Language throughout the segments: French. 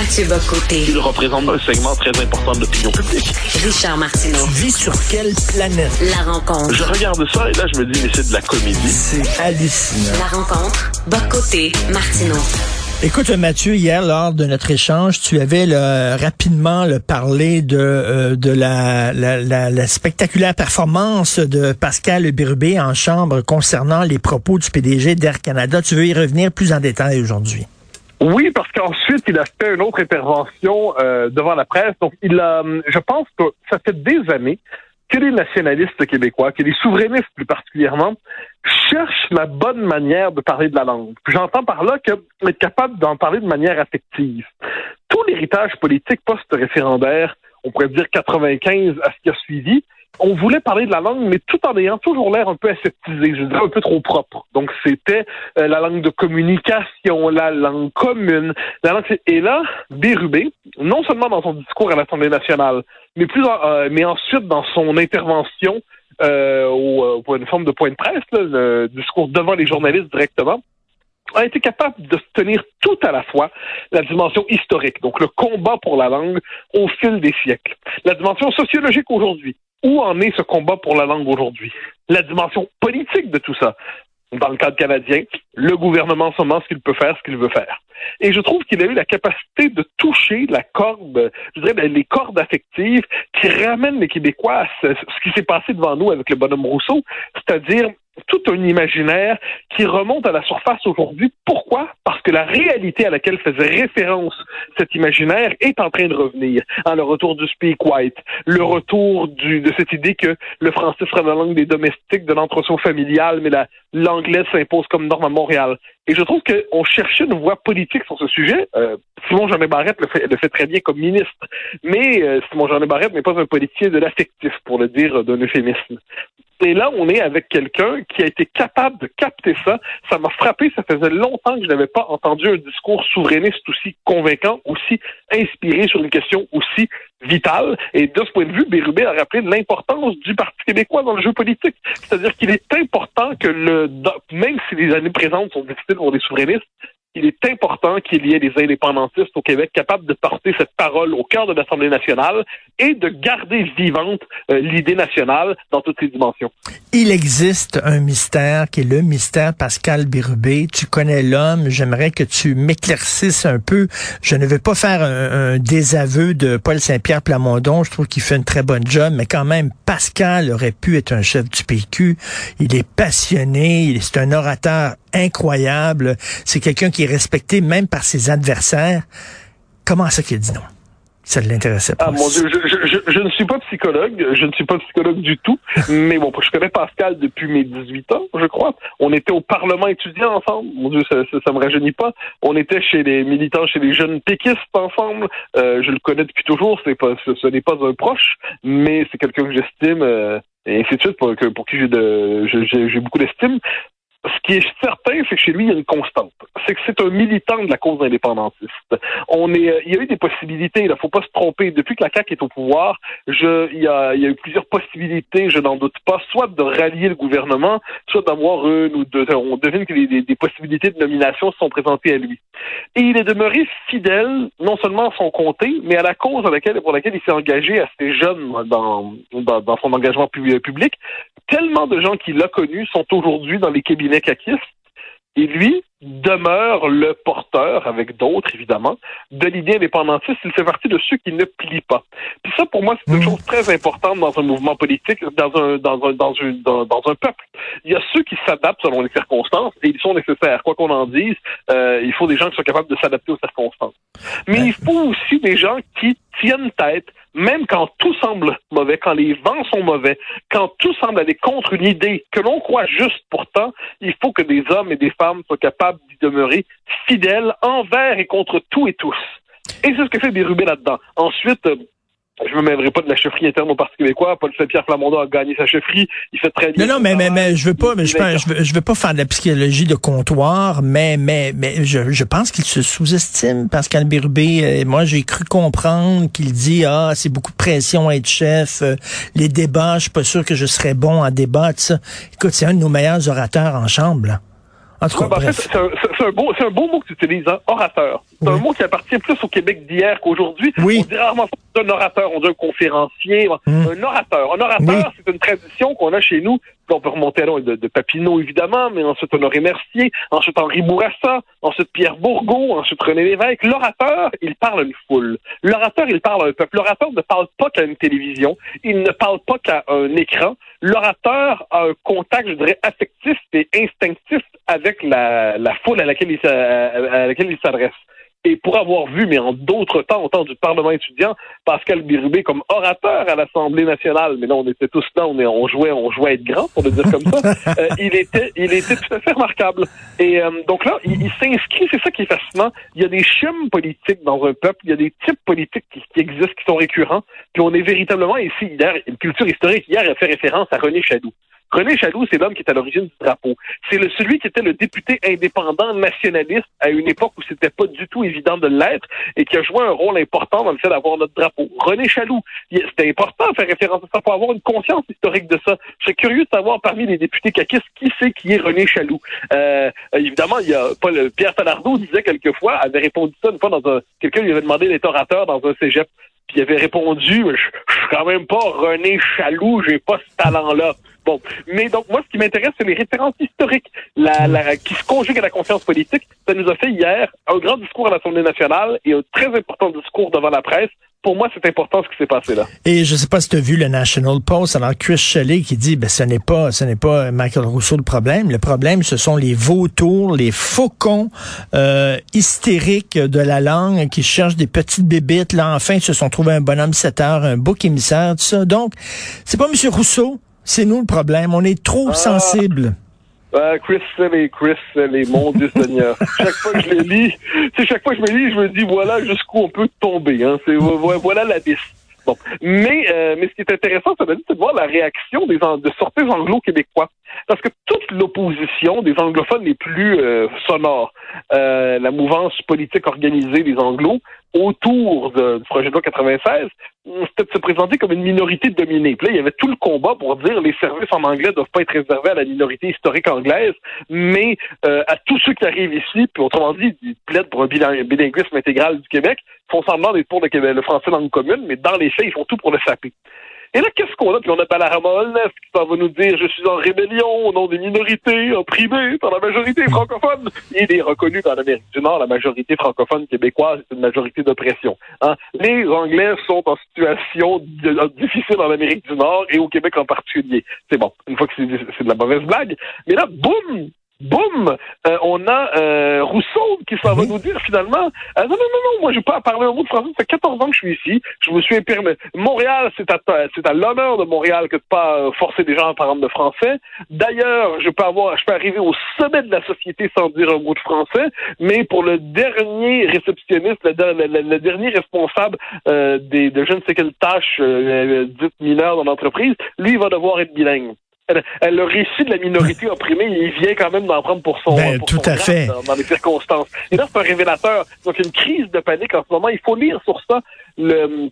Mathieu Bocoté. Il représente un segment très important de l'opinion publique. Richard Martineau. Tu vis sur quelle planète? La rencontre. Je regarde ça et là, je me dis, mais c'est de la comédie. C'est hallucinant. La rencontre. Bocoté. Martineau. Écoute, Mathieu, hier, lors de notre échange, tu avais là, rapidement parlé de, euh, de la, la, la, la spectaculaire performance de Pascal Birubé en chambre concernant les propos du PDG d'Air Canada. Tu veux y revenir plus en détail aujourd'hui? Oui, parce qu'ensuite, il a fait une autre intervention euh, devant la presse. Donc, il a, je pense que ça fait des années que les nationalistes québécois, que les souverainistes plus particulièrement, cherchent la bonne manière de parler de la langue. J'entends par là qu'être capable d'en parler de manière affective. Tout l'héritage politique post-référendaire, on pourrait dire 95 à ce qui a suivi, on voulait parler de la langue, mais tout en ayant toujours l'air un peu aseptisé, je dirais un peu trop propre. Donc c'était euh, la langue de communication, la langue commune, la langue. Et là, Bérubé, non seulement dans son discours à l'Assemblée nationale, mais plus, euh, mais ensuite dans son intervention euh, au, pour une forme de point de presse, là, le discours devant les journalistes directement, a été capable de tenir tout à la fois la dimension historique, donc le combat pour la langue au fil des siècles, la dimension sociologique aujourd'hui, où en est ce combat pour la langue aujourd'hui? La dimension politique de tout ça. Dans le cadre canadien, le gouvernement en ce qu'il peut faire, ce qu'il veut faire. Et je trouve qu'il a eu la capacité de toucher la corde, je dirais, les cordes affectives qui ramènent les Québécois à ce qui s'est passé devant nous avec le bonhomme Rousseau, c'est-à-dire tout un imaginaire qui remonte à la surface aujourd'hui. Pourquoi? Parce que la réalité à laquelle faisait référence cet imaginaire est en train de revenir. Hein, le retour du speak white, le retour de cette idée que le français sera la langue des domestiques, de l'entretien familial, mais l'anglais s'impose comme norme à Montréal. Et je trouve qu'on cherchait une voie politique sur ce sujet. Euh, Simon Jean Barrette le fait, le fait très bien comme ministre, mais euh, Simon Jean Barrette n'est pas un politicien de l'affectif, pour le dire d'un euphémisme. Et là, on est avec quelqu'un qui a été capable de capter ça. Ça m'a frappé. Ça faisait longtemps que je n'avais pas entendu un discours souverainiste aussi convaincant, aussi inspiré sur une question aussi vitale. Et de ce point de vue, Bérubé a rappelé l'importance du Parti québécois dans le jeu politique. C'est-à-dire qu'il est important que le, même si les années présentes sont difficiles pour les souverainistes, il est important qu'il y ait des indépendantistes au Québec capables de porter cette parole au cœur de l'Assemblée nationale et de garder vivante euh, l'idée nationale dans toutes ses dimensions. Il existe un mystère qui est le mystère Pascal Birubé. Tu connais l'homme. J'aimerais que tu m'éclaircisses un peu. Je ne veux pas faire un, un désaveu de Paul Saint-Pierre Plamondon. Je trouve qu'il fait une très bonne job, mais quand même, Pascal aurait pu être un chef du PQ. Il est passionné. C'est un orateur incroyable. C'est quelqu'un qui est respecté même par ses adversaires. Comment ça qu'il dit non? Ça ne l'intéressait pas. Ah mon Dieu, je, je, je, je, ne suis pas psychologue, je ne suis pas psychologue du tout, mais bon, je connais Pascal depuis mes 18 ans, je crois. On était au Parlement étudiant ensemble, mon Dieu, ça, ça, ça me rajeunit pas. On était chez les militants, chez les jeunes péquistes ensemble. Euh, je le connais depuis toujours, c'est pas, ce, ce n'est pas un proche, mais c'est quelqu'un que j'estime. Euh, et ainsi de suite, pour, pour qui j'ai de, j'ai beaucoup d'estime. Ce qui est certain, c'est que chez lui, il y a une constante. C'est que c'est un militant de la cause indépendantiste. On est, euh, il y a eu des possibilités, il ne faut pas se tromper. Depuis que la CAQ est au pouvoir, il, y a, eu plusieurs possibilités, je n'en doute pas, soit de rallier le gouvernement, soit d'avoir une ou deux. On devine que des, possibilités de nomination se sont présentées à lui. Et il est demeuré fidèle, non seulement à son comté, mais à la cause pour laquelle il s'est engagé assez jeune dans, dans, dans son engagement public. Tellement de gens qui l'ont connu sont aujourd'hui dans les cabinets caquistes. Et lui demeure le porteur, avec d'autres évidemment, de l'idée indépendantiste. Il fait partie de ceux qui ne plient pas. Puis ça, pour moi, c'est une chose très importante dans un mouvement politique, dans un dans un dans un dans, dans un peuple. Il y a ceux qui s'adaptent selon les circonstances et ils sont nécessaires. Quoi qu'on en dise, euh, il faut des gens qui sont capables de s'adapter aux circonstances. Mais il faut aussi des gens qui tiennent tête, même quand tout semble mauvais, quand les vents sont mauvais, quand tout semble aller contre une idée que l'on croit juste pourtant, il faut que des hommes et des femmes soient capables d'y demeurer fidèles envers et contre tout et tous. Et c'est ce que fait Bérubé là-dedans. Ensuite, euh, je me mêlerai pas de la chefferie interne au Parti québécois. Paul Saint-Pierre Flamondon a gagné sa chefferie. Il fait très bien. Non, non, mais, mais, mais je veux pas, mais je, pense, je, veux, je veux pas faire de la psychologie de comptoir, mais, mais, mais je, je pense qu'il se sous-estime, Pascal Birubé. Moi, j'ai cru comprendre qu'il dit, ah, c'est beaucoup de pression à être chef. Euh, les débats, je suis pas sûr que je serais bon en débat, tout ça. Écoute, c'est un de nos meilleurs orateurs en chambre, là. En tout cas, Ouais, ben, en fait, bref. c'est un, un beau, c'est un beau mot que tu utilises, hein, orateur. C'est un mot qui appartient plus au Québec d'hier qu'aujourd'hui. Oui. On dit rarement un orateur, on dit un conférencier. Mm. Un orateur. Un orateur, Oui. c'est une tradition qu'on a chez nous. On peut remonter de, Papineau, évidemment, mais ensuite Honoré Mercier, ensuite Henri Bourassa, ensuite Pierre Bourgault, ensuite René Lévesque. L'orateur, il parle à une foule. L'orateur, il parle à un peuple. L'orateur ne parle pas qu'à une télévision. Il ne parle pas qu'à un écran. L'orateur a un contact, je dirais, affectif et instinctif avec la, foule à laquelle il s'adresse. Et pour avoir vu, mais en d'autres temps, au temps du Parlement étudiant, Pascal Birubé comme orateur à l'Assemblée nationale, mais là, on était tous là, on, est, on jouait, on jouait à être grand, pour le dire comme ça. Euh, il était, il était tout à fait remarquable. Et euh, donc là, il, il s'inscrit, c'est ça qui est fascinant. Il y a des chums politiques dans un peuple, il y a des types politiques qui, qui existent, qui sont récurrents. Puis on est véritablement ici, hier, une culture historique, hier, a fait référence à René Chaloux. René Chaloux, c'est l'homme qui est à l'origine du drapeau. C'est celui qui était le député indépendant nationaliste à une époque où c'était pas du tout évident de l'être et qui a joué un rôle important dans le fait d'avoir notre drapeau. René Chaloux, c'était important de faire référence à ça pour avoir une conscience historique de ça. Je serais curieux de savoir parmi les députés caquistes qui c'est qui est René Chaloux? Euh, évidemment, il y a Pierre Falardeau disait quelquefois, avait répondu ça une fois dans un quelqu'un lui avait demandé d'être orateur dans un cégep. Puis il avait répondu, je, je suis quand même pas René Chaloux, j'ai pas ce talent-là. Bon, mais donc moi, ce qui m'intéresse, c'est les références historiques, la, la, qui se conjuguent à la conscience politique. Ça nous a fait hier un grand discours à l'Assemblée nationale et un très important discours devant la presse. Pour moi, c'est important ce qui s'est passé là. Et je sais pas si tu as vu le National Post, alors Chris Shelley qui dit ben ce n'est pas ce n'est pas Michael Rousseau le problème, le problème ce sont les vautours, les faucons euh, hystériques de la langue qui cherchent des petites bébites là enfin ils se sont trouvés un bonhomme 7 heures, un bouc émissaire tout ça. Donc, c'est pas monsieur Rousseau, c'est nous le problème, on est trop Ah. sensible. Euh, Chris Shelley, Chris Shelley, mon Dieu Seigneur. chaque fois que je le lis, c'est chaque fois que je me lis, je me dis voilà jusqu'où on peut tomber. Hein. C'est vo- voilà l'abysse. Bon, mais euh, mais ce qui est intéressant, ça c'est de voir la réaction des de sorties anglo-québécois, parce que toute l'opposition des anglophones les plus euh, sonores, euh, la mouvance politique organisée des anglos autour du projet de loi 96, c'était de se présenter comme une minorité dominée. Puis là, il y avait tout le combat pour dire les services en anglais doivent pas être réservés à la minorité historique anglaise, mais euh, à tous ceux qui arrivent ici, puis autrement dit, ils plaident pour un biling- bilinguisme intégral du Québec, font semblant d'être pour le, Québec, le français langue commune, mais dans les faits, ils font tout pour le saper. Et là, qu'est-ce qu'on a? Puis on a Balarama Holness qui s'en va nous dire je suis en rébellion au nom des minorités opprimées par la majorité francophone. Il est reconnu dans l'Amérique du Nord, la majorité francophone québécoise est une majorité d'oppression. Hein? Les Anglais sont en situation difficile en Amérique du Nord et au Québec en particulier. C'est bon, une fois que c'est de la mauvaise blague. Mais là, boum! Boum! Euh, on a euh, Rousseau qui s'en va nous dire finalement ah, non, non, non, non, moi j'ai pas à parler un mot de français, ça fait 14 ans que je suis ici. Je me suis permis. Montréal, c'est à c'est à l'honneur de Montréal que de pas euh, forcer des gens à parler de français. D'ailleurs, je peux avoir je peux arriver au sommet de la société sans dire un mot de français, mais pour le dernier réceptionniste, le, der- le- le- le dernier responsable euh, des, de je ne sais quelle tâche euh, dite mineure dans l'entreprise, lui il va devoir être bilingue. Le récit de la minorité opprimée, il vient quand même d'en prendre pour son, Ben, pour tout son à grade fait. Dans, dans les circonstances. Et là, c'est un révélateur. Donc, une crise de panique en ce moment. Il faut lire sur ça le,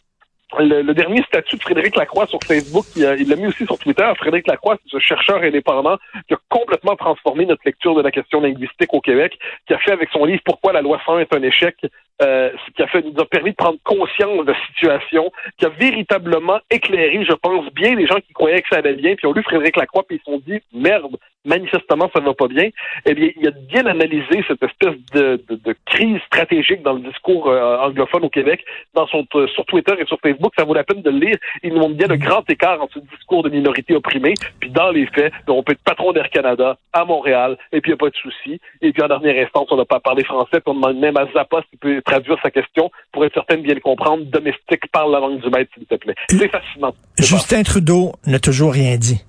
le, le dernier statut de Frédéric Lacroix sur Facebook, il l'a mis aussi sur Twitter. Frédéric Lacroix, c'est ce chercheur indépendant qui a complètement transformé notre lecture de la question linguistique au Québec, qui a fait avec son livre Pourquoi la loi 101 est un échec, euh, qui a fait, nous a permis de prendre conscience de la situation, qui a véritablement éclairé, je pense, bien les gens qui croyaient que ça allait bien, puis ont lu Frédéric Lacroix, puis ils se sont dit, merde, manifestement, ça ne va pas bien. Eh bien, il a bien analysé cette espèce de, de, de crise stratégique dans le discours euh, anglophone au Québec, dans son, euh, sur Twitter et sur Facebook. Ça vaut la peine de le lire. Il nous montre bien le grand écart entre ce discours de minorité opprimée, puis dans les faits, ben, on peut être patron d'Air Canada à Montréal, et puis il n'y a pas de souci. Et puis en dernière instance, on n'a pas parlé français, puis on demande même à Zappa s'il peut traduire sa question pour être certain de bien le comprendre. Domestique, parle la langue du maître, s'il te plaît. C'est fascinant. Justin Trudeau n'a toujours rien dit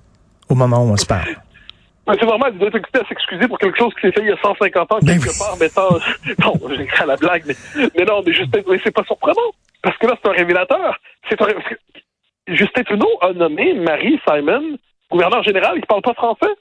au moment où on se parle. Mais c'est vraiment, il occupé à s'excuser pour quelque chose qui s'est fait il y a 150 ans, Ben quelque part, mettant, non, j'ai écrit à la blague, mais, mais non, mais Justin, mais c'est pas surprenant. Parce que là, c'est un révélateur. C'est un, ré- parce que Justin Trudeau a nommé Marie Simon, gouverneur général, qui parle pas français.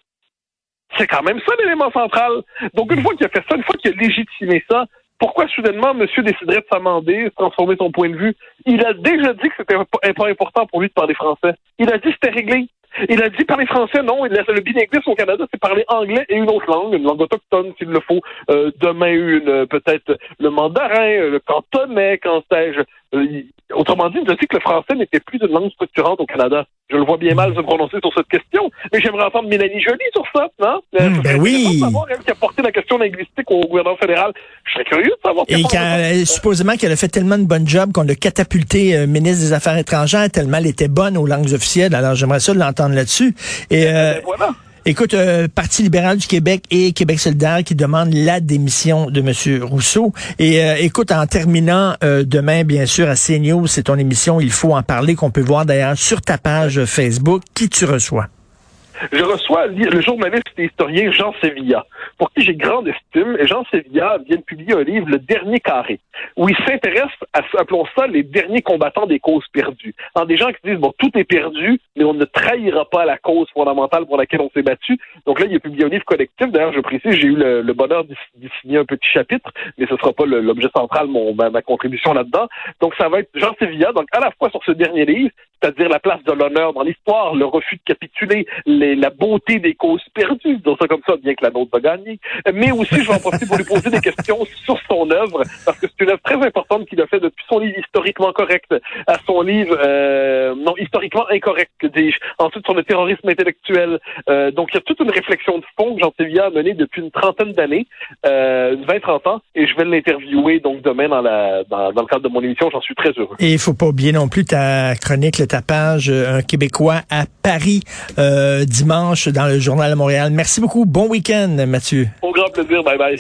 C'est quand même ça l'élément central. Donc, une fois qu'il a fait ça, une fois qu'il a légitimé ça, pourquoi soudainement monsieur déciderait de s'amender, de transformer son point de vue? Il a déjà dit que c'était pas important pour lui de parler français. Il a dit que c'était réglé. Il a dit parler français, non. Le bilinguisme au Canada, c'est parler anglais et une autre langue, une langue autochtone s'il le faut. Euh, demain, une peut-être le mandarin, le cantonais, quand sais-je. Euh, autrement dit, il nous a dit que le français n'était plus une langue structurante au Canada. Je le vois bien mal se prononcer sur cette question, mais j'aimerais entendre Mélanie Joly sur ça, non? Mmh, ben oui. Savoir, elle qui a porté la question linguistique au gouvernement fédéral. Je serais curieux de savoir. Et supposément qu'elle a fait tellement de bonnes jobs qu'on l'a catapulté euh, ministre des Affaires étrangères tellement elle était bonne aux langues officielles. Alors j'aimerais ça l'entendre là-dessus. Et ben, euh, voilà. Écoute, euh, Parti libéral du Québec et Québec solidaire qui demandent la démission de M. Rousseau. Et euh, écoute, en terminant euh, demain, bien sûr, à CNews, c'est ton émission, il faut en parler, qu'on peut voir d'ailleurs sur ta page Facebook. Qui tu reçois? Je reçois le journaliste et historien Jean Sevilla, pour qui j'ai grande estime. Et Jean Sevilla vient de publier un livre, Le Dernier Carré, où il s'intéresse à, appelons ça, les derniers combattants des causes perdues. En des gens qui disent, bon, tout est perdu, mais on ne trahira pas la cause fondamentale pour laquelle on s'est battu. Donc là, il a publié un livre collectif. D'ailleurs, je précise, j'ai eu le, bonheur d'y signer un petit chapitre, mais ce sera pas l'objet central, mon, ma, contribution là-dedans. Donc ça va être Jean Sevilla, donc à la fois sur ce dernier livre, c'est-à-dire la place de l'honneur dans l'histoire, le refus de capituler, les, la beauté des causes perdues, disons ça comme ça, bien que la nôtre va gagner. Mais aussi, je vais en profiter pour lui poser des questions sur son œuvre, parce que c'est une œuvre très importante qu'il a fait depuis son livre historiquement correct à son livre euh, non historiquement incorrect, dis-je. Ensuite, sur le terrorisme intellectuel. Euh, donc, il y a toute une réflexion de fond que Jean Sévilla a menée depuis une trentaine d'années, euh, 20-30 ans, et je vais l'interviewer donc demain dans, la, dans, le cadre de mon émission. J'en suis très heureux. Et il faut pas oublier non plus ta chronique, ta page euh, Un Québécois à Paris euh, dimanche dans le Journal de Montréal. Merci beaucoup. Bon week-end, Mathieu. Au grand plaisir. Bye bye.